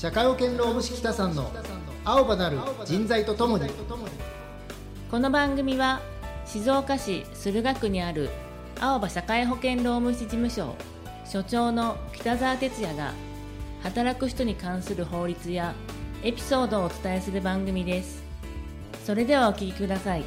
社会保険労務士北さんの青葉なる人材とともに。この番組は静岡市駿河区にある青葉社会保険労務士事務所所長の北澤哲也が働く人に関する法律やエピソードをお伝えする番組です。それではお聞きください。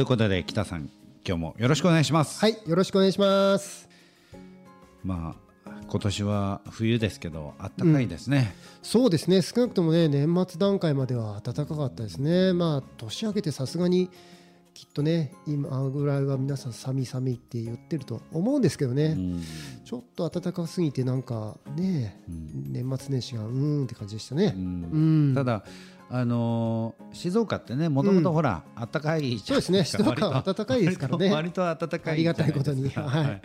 ということで北さん今日もよろしくお願いします、はいよろしくお願いします。まあ今年は冬ですけどあったかいですね、そうですね。少なくともね年末段階までは暖かかったですね。まあ年明けてさすがにきっとね今ぐらいは皆さん寒い寒いって言ってると思うんですけどね、うん。ちょっと暖かすぎてなんかね、年末年始がうーんって感じでしたね、うん。ただあのー静岡ってねもともとほら、あったかいそうですね。静岡は暖かいですからね。割と暖かいありがたいことに。はい。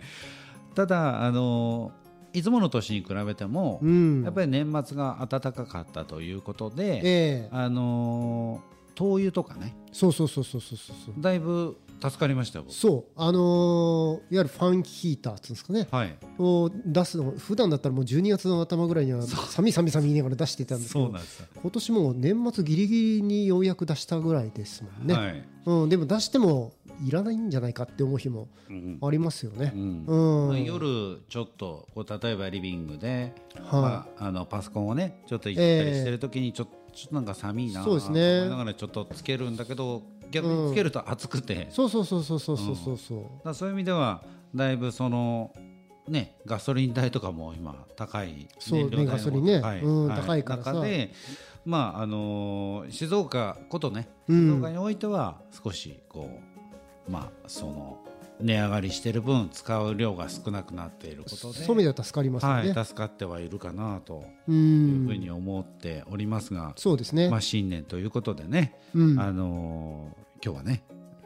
ただあのーいつもの年に比べても、うん。やっぱり年末が暖かかったということで、ええ。あのー灯油とかね。そうそうそうそうそうそう。だいぶ助かりましたそう。あのーいわゆるファンヒーターっていうんですかね。はい。を出すの普段だったらもう12月の頭ぐらいには寒い寒い寒い言いながら出してたんですけど。ですよ。今年もう年末ギリギリにようやく出したぐらいですもんね、はい。うん、でも出してもいらないんじゃないかって思う日もうん。ありますよね。う。ん。夜ちょっとこう例えばリビングで、はい。まあ、あのパソコンをねちょっといじったりしてる時にちょ,、ちょっとなんか寒いなそうですね。思いらちょっとつけるんだけど逆につけると暑くて、うん、そうそうそうそうそうそうそう、うん、だそういう意味ではだいぶそのねガソリン代とかも今高い燃料代も高い、ね、ガソリンね、はい、高いからさ。中でまああのー、静岡ことね静岡においては少しこう、まあその値上がりしてる分使う量が少なくなっていることでそういう意味では助かりますよね。はい、助かってはいるかなとういうんふうに思っておりますが、そうですね。まあ、新年ということでね、うんあのー今日はね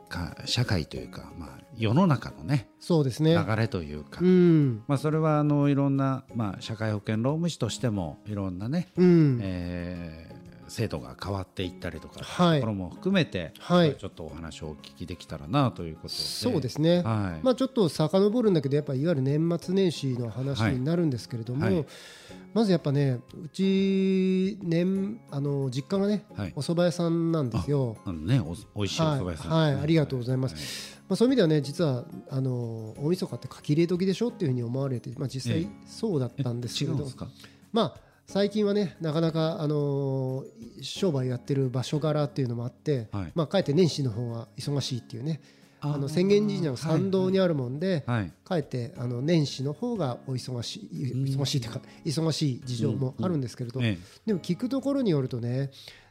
か社会というか、まあ、世の中のねそうですね。流れというか、うんまあ、それはあのいろんな、まあ、社会保険労務士としてもいろんなね、うんえー制度が変わっていったりとか、はい。ところも含めて、はい。ちょっとお話をお聞きできたらなということで。そうですね。はい。まあちょっと遡るんだけどやっぱいわゆる年末年始の話になるんですけれども、はい。はいまずやっぱねうち年あの実家がね、はい。お蕎麦屋さんなんですよ。あのねおおいしいお蕎麦屋さん、はい。はいありがとうございます。まあ、そういう意味ではね実はあの大晦日って書き入れ時でしょっていうふうに思われて、まあ、実際ええ。そうだったんですけれど、違うんですか？まあ最近はねなかなか、あのー商売やってる場所柄っていうのもあって、はい。まあ、かえって年始の方が忙しいっていうね。ああの浅間神社の参道にあるもんで、はいかえってあの年始の方がお忙しい忙しいというか忙しい事情もあるんですけれど、えでも聞くところによるとね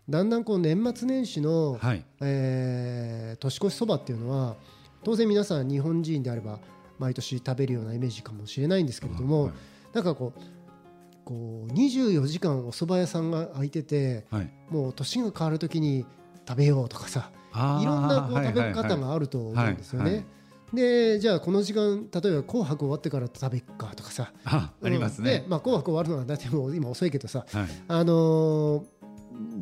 だんだんこう年末年始の、えはい。えー年越しそばっていうのは当然皆さん日本人であれば毎年食べるようなイメージかもしれないんですけれども、はい。なんかこうこう24時間お蕎麦屋さんが開いててはい。もう年が変わる時に食べようとかさいろんなこうはい食べ方はいがあると思うんですよね。でじゃあこの時間例えば「紅白」終わってから食べっかとかさ。あありますね。まあ、紅白終わるのは大体もう今遅いけどさ。はい。あのー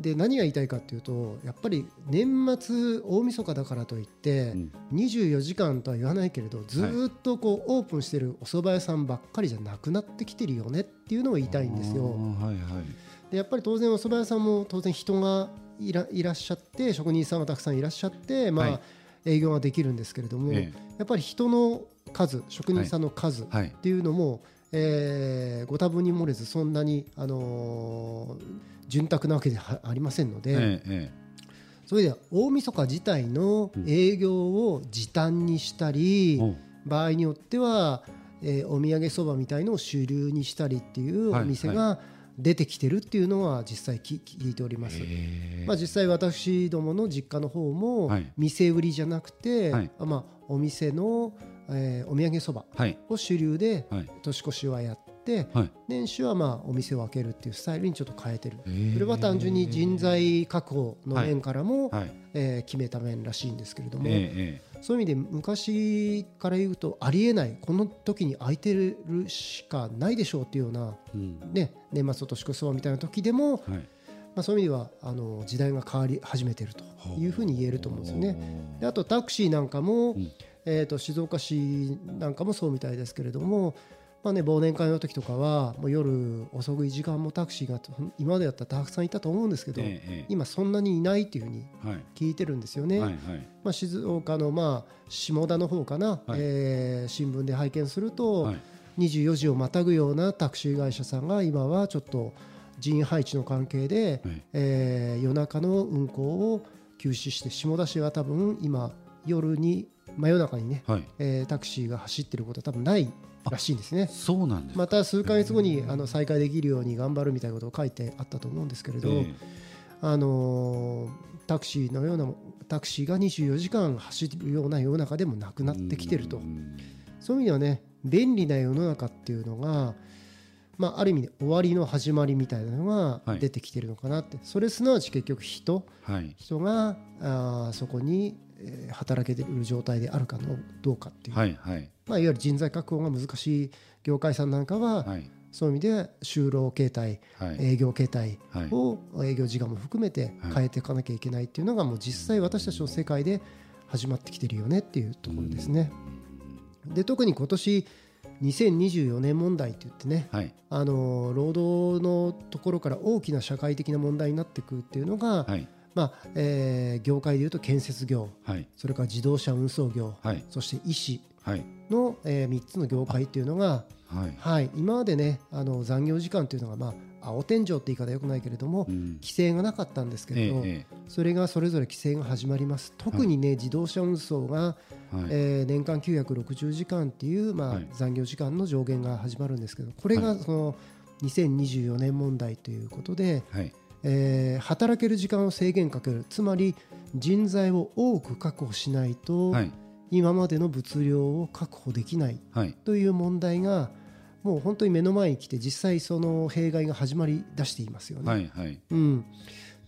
で何が言いたいかっていうとやっぱり年末大晦日だからといって、うん。24時間とは言わないけれどずーっとこうオープンしてるお蕎麦屋さんばっかりじゃなくなってきてるよねっていうのを言いたいんですあよ。ーはいはい。でやっぱり当然お蕎麦屋さんも当然人がいらいらっしゃって職人さんがたくさんいらっしゃって、まあはい。営業ができるんですけれども、えやっぱり人の数職人さんの数っはい。ていうのも、えーご多分に漏れずそんなに、あのー潤沢なわけではありませんので、えええそれでは大晦日自体の営業を時短にしたり、えお場合によっては、えーお土産そばみたいのを主流にしたりっていうお店が出てきてるっていうのは実際き聞いております。え。まあ、実際私どもの実家の方もはい。店売りじゃなくて、はい。あまあ、お店の、えーお土産そばはい。を主流ではい。年越しはやってはい年始はまあお店を開けるっていうスタイルにちょっと変えてる。へー。それは単純に人材確保の面からも、はい。えー決めた面らしいんですけれども、ええそういう意味で昔から言うとありえないこの時に空いてるしかないでしょうっていうような、えうん。ね、年末と年越しそばみたいな時でも、はい。ままあ、そういう意味ではあの時代が変わり始めているというふうに言えると思うんですよね。であとタクシーなんかも、ん。えー、と静岡市なんかもそうみたいですけれども、まあね、忘年会の時とかはもう夜遅い時間もタクシーが今までだったらたくさんいたと思うんですけど、ええ今そんなにいないっていうふうにはい。聞いてるんですよね。はいはい。まあ、静岡のまあ下田の方かな、はい。えー新聞で拝見すると、はい。24時をまたぐようなタクシー会社さんが今はちょっと人員配置の関係で、はい。えー夜中の運行を休止して下田市は多分今夜に真夜中にね、はい。えータクシーが走ってることは多分ないらしいんですね。そうなんですまた数ヶ月後にあの再開できるように頑張るみたいなことを書いてあったと思うんですけれど、えあのータクシーのようなタクシーが24時間走るような世の中でもなくなってきてると。うん。そういう意味ではね便利な世の中っていうのが、まあ、ある意味で終わりの始まりみたいなのがはい。出てきてるのかなって、それすなわち結局人。はい。人があーそこに、えー働けてる状態であるかのどうかっていう、はいはい。まあ、いわゆる人材確保が難しい業界さんなんかは、はい。そういう意味で就労形態はい。営業形態はい。を営業時間も含めて変えていかなきゃいけないっていうのがもう実際私たちの世界で始まってきてるよねっていうところですね。で特に今年2024年問題って言ってねはい。あの労働のところから大きな社会的な問題になってくるっていうのが、はい。まあえー業界でいうと建設業はい。それから自動車運送業はい。そして医師はい。の、え3つの業界っていうのがはい。はい、今までねあの残業時間というのが、まあ、青天井って言い方よくないけれども、うん。規制がなかったんですけれど、えそれがそれぞれ規制が始まります。特にね、自動車運送が、えはい。えー年間960時間っていう、まあはい。残業時間の上限が始まるんですけどこれがその2024年問題ということで、はい。えー働ける時間を制限かける。つまり人材を多く確保しないと、はい。今までの物量を確保できないはい。という問題がもう本当に目の前に来て実際その弊害が始まり出していますよね。はいはい。うん、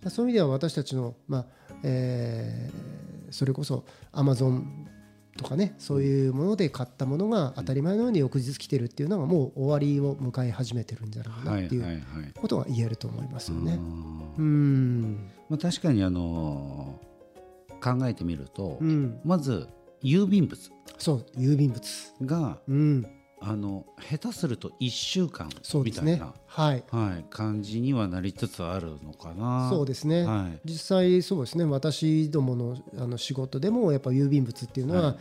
だそういう意味では私たちの、まあえーそれこそアマゾンとかねそういうもので買ったものが当たり前のように翌日来てるっていうのがもう終わりを迎え始めてるんじゃないかはないっていはいうはい。ことが言えると思いますよね。うん。まあ確かにあのー考えてみるとうん、まず郵便物。そう郵便物、がうん、あの下手すると1週間みたいな、はい。はい、感じにはなりつつあるのかな。そうですね、はい。実際そうですね。私どものあの仕事でもやっぱ郵便物っていうのは、はい。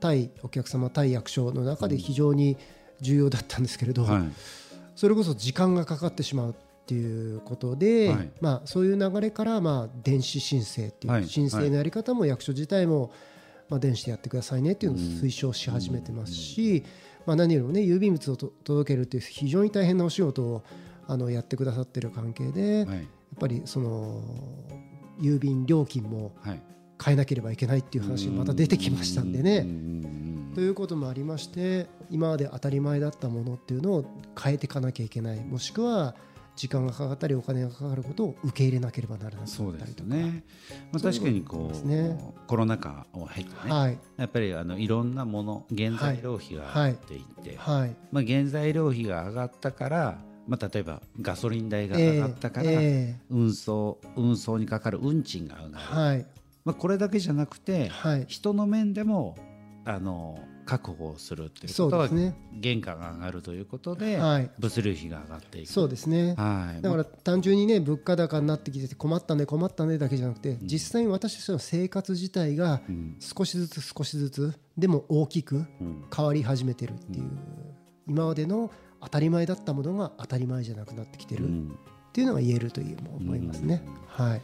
対お客様対役所の中で非常に重要だったんですけれど、はい。それこそ時間がかかってしまうっていうことで、はい。まあ、そういう流れから、まあ、電子申請っていう、はい。申請のやり方も役所自体も、まあ、電子でやってくださいねっていうのを推奨し始めてますし、まあ、何よりもね郵便物をと届けるっていう非常に大変なお仕事をあのやってくださってる関係で、はい。やっぱりその郵便料金もはい。変えなければいけないっていう話がまた出てきましたんでね。ということもありまして今まで当たり前だったものっていうのを変えていかなきゃいけない。もしくは時間がかかったりお金がかかることを受け入れなければならなかったりとか。ね。まあ、確かにこうね。コロナ禍を経てね、はい。やっぱりあのいろんなもの原材料費が上がっていって、はい。まあ、原材料費が上がったから、まあ、例えばガソリン代が上がったから、え運送運送にかかる運賃が上がる、ーはい。まあ、これだけじゃなくて、はい。人の面でもあの確保をするっていうことは、ね。原価が上がるということで、はい。物流費が上がっていく。そうですね。はい、だから単純にね物価高になってきてて困ったね困ったねだけじゃなくて実際に私たちの生活自体がうん。少しずつ少しずつでも大きくうん。変わり始めてるっていう今までの当たり前だったものが当たり前じゃなくなってきてるっうん。ていうのが言えるという思いますね。はい、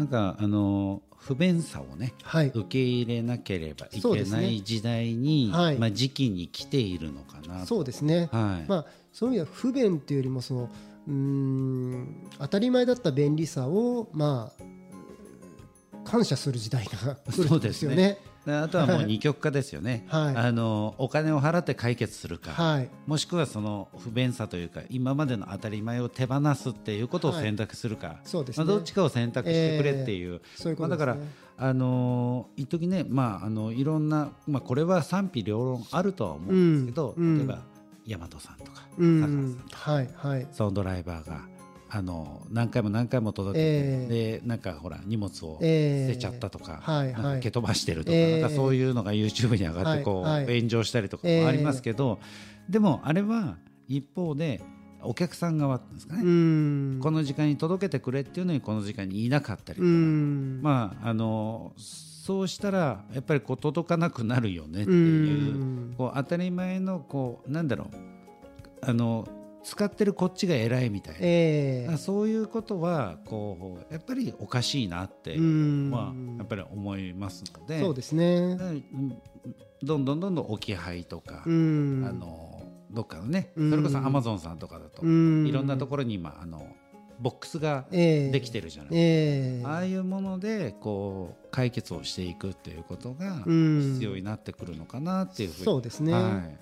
なんかあの不便さをねはい、受け入れなければいけない時代に、はい。まあ、時期に来ているのかなと。そうですね。はい。まあそういう意味では不便っていうよりもそのうーん当たり前だった便利さをまあ感謝する時代が来るんですよね。であとはもう二極化ですよね、はい。あのお金を払って解決するか、はい、もしくはその不便さというか今までの当たり前を手放すっていうことを選択するか、そうですね。まあ、どっちかを選択してくれっていう、そういうこまあ、だとですね。からあのー一時ね、まあ、あのいろんな、まあ、これは賛否両論あるとは思うんですけど、うん。例えば大和さんとか、う坂田さんん、はいはい。そのドライバーがあの何回も何回も届けて、えでなんかほら荷物をええ。捨てちゃったとか、なんか蹴飛ばしてるとか,、かそういうのが YouTube に上がってこう、炎上したりとかもありますけど、でもあれは一方でお客さん側ですかね、うん。この時間に届けてくれっていうのにこの時間にいなかったりとうか、ん。まああのそうしたらやっぱりこう届かなくなるよねってういう。ん。こう当たり前のこうなんだろうあの使ってるこっちが偉いみたいな、ええ。あそういうことはこうやっぱりおかしいなって、うん。まあ、やっぱり思いますので。そうですね。うんどんどんどんどん置き配とか、うん。あのどっかのねうん。それこそアマゾンさんとかだと、うん。いろんなところに今あのボックスがええ。できてるじゃない、ええ。ああいうものでこう解決をしていくっていうことがうん。必要になってくるのかなっていうふうに、そうですね。はい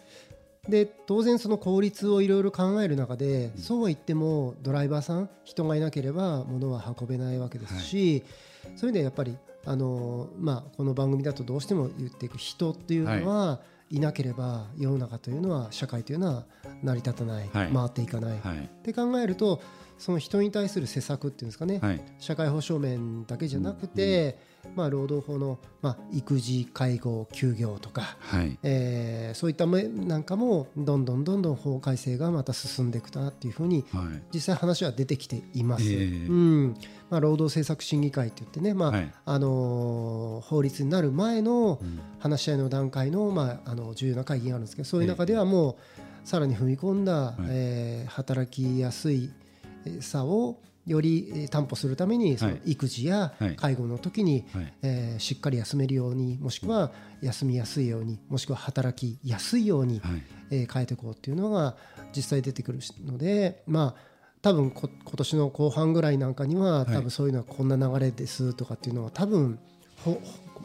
で当然その効率をいろいろ考える中で、そうは言ってもドライバーさん人がいなければ物は運べないわけですし、そうい。う意味でやっぱりあの、まあ、この番組だとどうしても言っていく人っていうのは、い、なければ世の中というのは社会というのは成り立たない、はい。回っていかない、はい。って考えるとその人に対する施策っていうんですかね、はい。社会保障面だけじゃなくて、まあ、労働法の、まあ、育児介護休業とか、はい。えーそういった面なんかもどんどんどんどん法改正がまた進んでいくなっていうふうにはい。実際話は出てきています。ええ。うん。まあ、労働政策審議会って言ってね、まあはい。あのー法律になる前のうん。話し合いの段階の,、まあ、あの重要な会議があるんですけどそういう中ではもうさらに踏み込んだ、えー働きやすいさをよりえー担保するためにそのはい育児やはい。介護の時に、はい。えーしっかり休めるようにもしくは休みやすいようにもしくは働きやすいように、はい。えー変えていこうっていうのが実際出てくるのでまあ多分こ今年の後半ぐらいなんかには多分そういうのはこんな流れですとかっていうのは多分ほ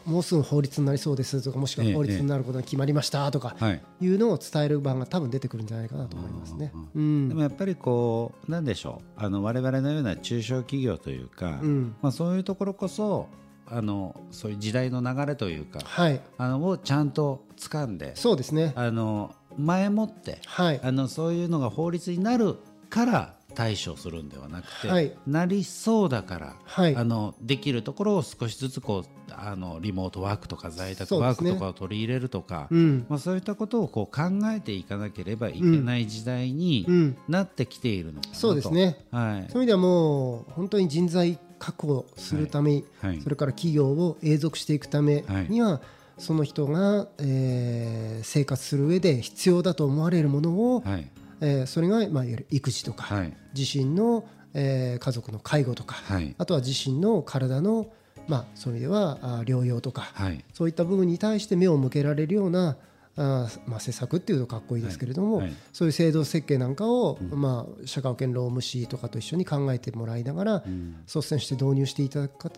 もうすぐ法律になりそうですとかもしくはええ法律になることが決まりましたとかはい。いうのを伝える場が多分出てくるんじゃないかなと思いますね。うん。でもやっぱりこうなんでしょう。あの我々のような中小企業というか、うん。まあ、そういうところこそあのそういう時代の流れというかはい。あのをちゃんと掴んでそうですね。あの前もってはい。あのそういうのが法律になるから対処するんではなくて、はい。なりそうだから、はい。あのできるところを少しずつこうあのリモートワークとか在宅ワークとかを取り入れるとかそう,、うん。まあ、そういったことをこう考えていかなければいけない時代にうん。なってきているのかなと、そうですね。はい。そういう意味ではもう本当に人材確保するため、はい。それから企業を永続していくためには、その人が、えー生活する上で必要だと思われるものを、はいえーそれが、まあ、いわゆる育児とか、はい。自身の、えー家族の介護とか、はい。あとは自身の体の、まあ、そういう意味ではあー療養とか、はい。そういった部分に対して目を向けられるようなあーまあ、施策っていうとかっこいいですけれども、はい。はいそういう制度設計なんかを、まあ、社会保険労務士とかと一緒に考えてもらいながら、率先して導入していただくか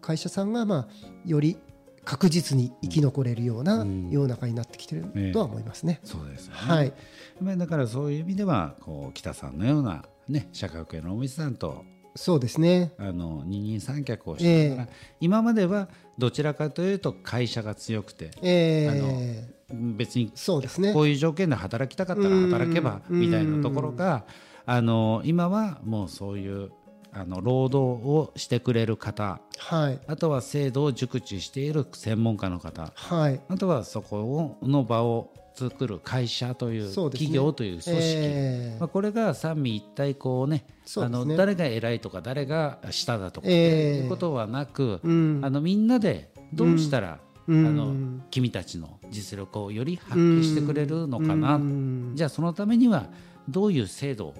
会社さんが、まあ、より確実に生き残れるような世の中になってきてるとは思いますね。そうですよね、はい、まあだからそういう意味ではこう北さんのような、ね、社会保険労務士さんとそうですね。あの二人三脚をしてながら、今まではどちらかというと会社が強くてえー別にそうですね。こ。ういう条件で働きたかったら働けばうん。みたいなところがあの今はもうそういうあの労働をしてくれる方。はい、あとは制度を熟知している専門家の方。はい、あとはそこをの場を作る会社という企業という組織、えーまあ、これが三位一体こうねね。の誰が偉いとか誰が下だとか、えーいうことはなく、うん。あのみんなでどうしたら、うん。あのうん君たちの実力をより発揮してくれるのかな、うん。じゃあそのためにはどういう制度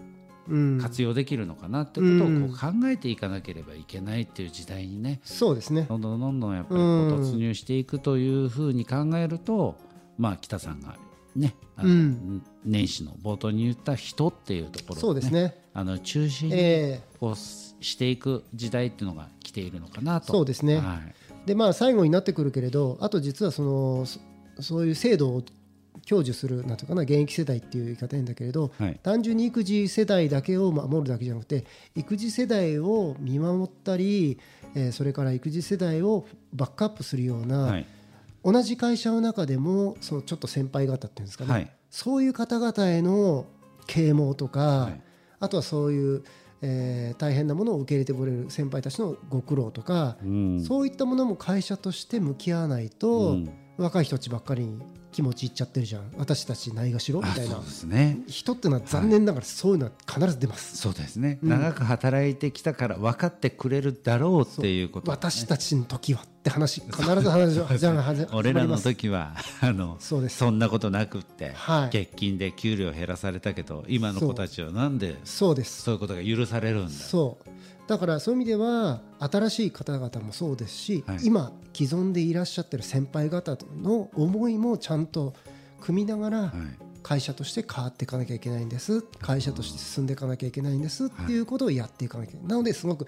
活用できるのかなってことをこう考えていかなければいけないっていう時代にねそうですね。どんどんどんどんやっぱりこううん突入していくというふうに考えると、まあ北さんがねあの、うん。年始の冒頭に言った人っていうところを、ね、そうですね。あの中心にえこうしていく時代っていうのが来ているのかなと。そうですね。はい。ーでまあ最後になってくるけれど、あと実はそのそそういう制度を享受するなんていうかな現役世代っていう言い方変だけれど、はい。単純に育児世代だけを守るだけじゃなくて育児世代を見守ったり、えーそれから育児世代をバックアップするような、はい。同じ会社の中でもそのちょっと先輩方っていうんですかね、はい。そういう方々への啓蒙とか、はい。あとはそういう、えー大変なものを受け入れてくれる先輩たちのご苦労とか、うん。そういったものも会社として向き合わないと、うん。若い人たちばっかりに気持ちいっちゃってるじゃん。私たちないがしろ？みたいな。あそうですね。人ってのは残念ながらそういうのは必ず出ます、そうですね、うん。長く働いてきたから分かってくれるだろうっていうこと、私たちの時はって話必ず話 がじゃあ始ま俺らの時はあのそうです。んなことなくって、はい。欠勤で給料減らされたけど今の子たちはなんでそう。です。そういうことが許されるんだ？そう。だからそういう意味では新しい方々もそうですし、はい。今既存でいらっしゃってる先輩方の思いもちゃんと組みながらはい。会社として変わっていかなきゃいけないんです。会社として進んでいかなきゃいけないんですっていうことをやっていかなきゃいけない。なのですごく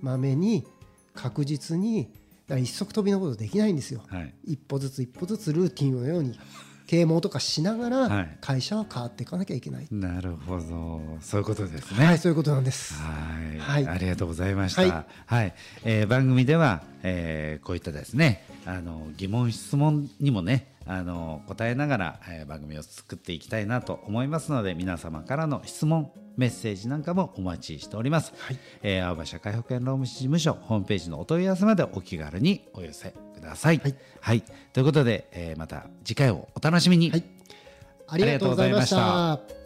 まめに確実に一足飛びのことできないんですよ。はい。一歩ずつ一歩ずつルーティンのように啓蒙とかしながらはい。会社は変わっていかなきゃいけない、なるほど。そういうことですね。はいそういうことなんです。はい、はい。ありがとうございました。ははいい、えー番組では、えーこういったですね、あの疑問質問にもね、あの答えながら、えー番組を作っていきたいなと思いますので、皆様からの質問。メッセージなんかもお待ちしております。はいえー青葉社会保険労務士事務所ホームページのお問い合わせまでお気軽にお寄せください。はい、はいということで、えーまた次回をお楽しみに。はいありがとうございました。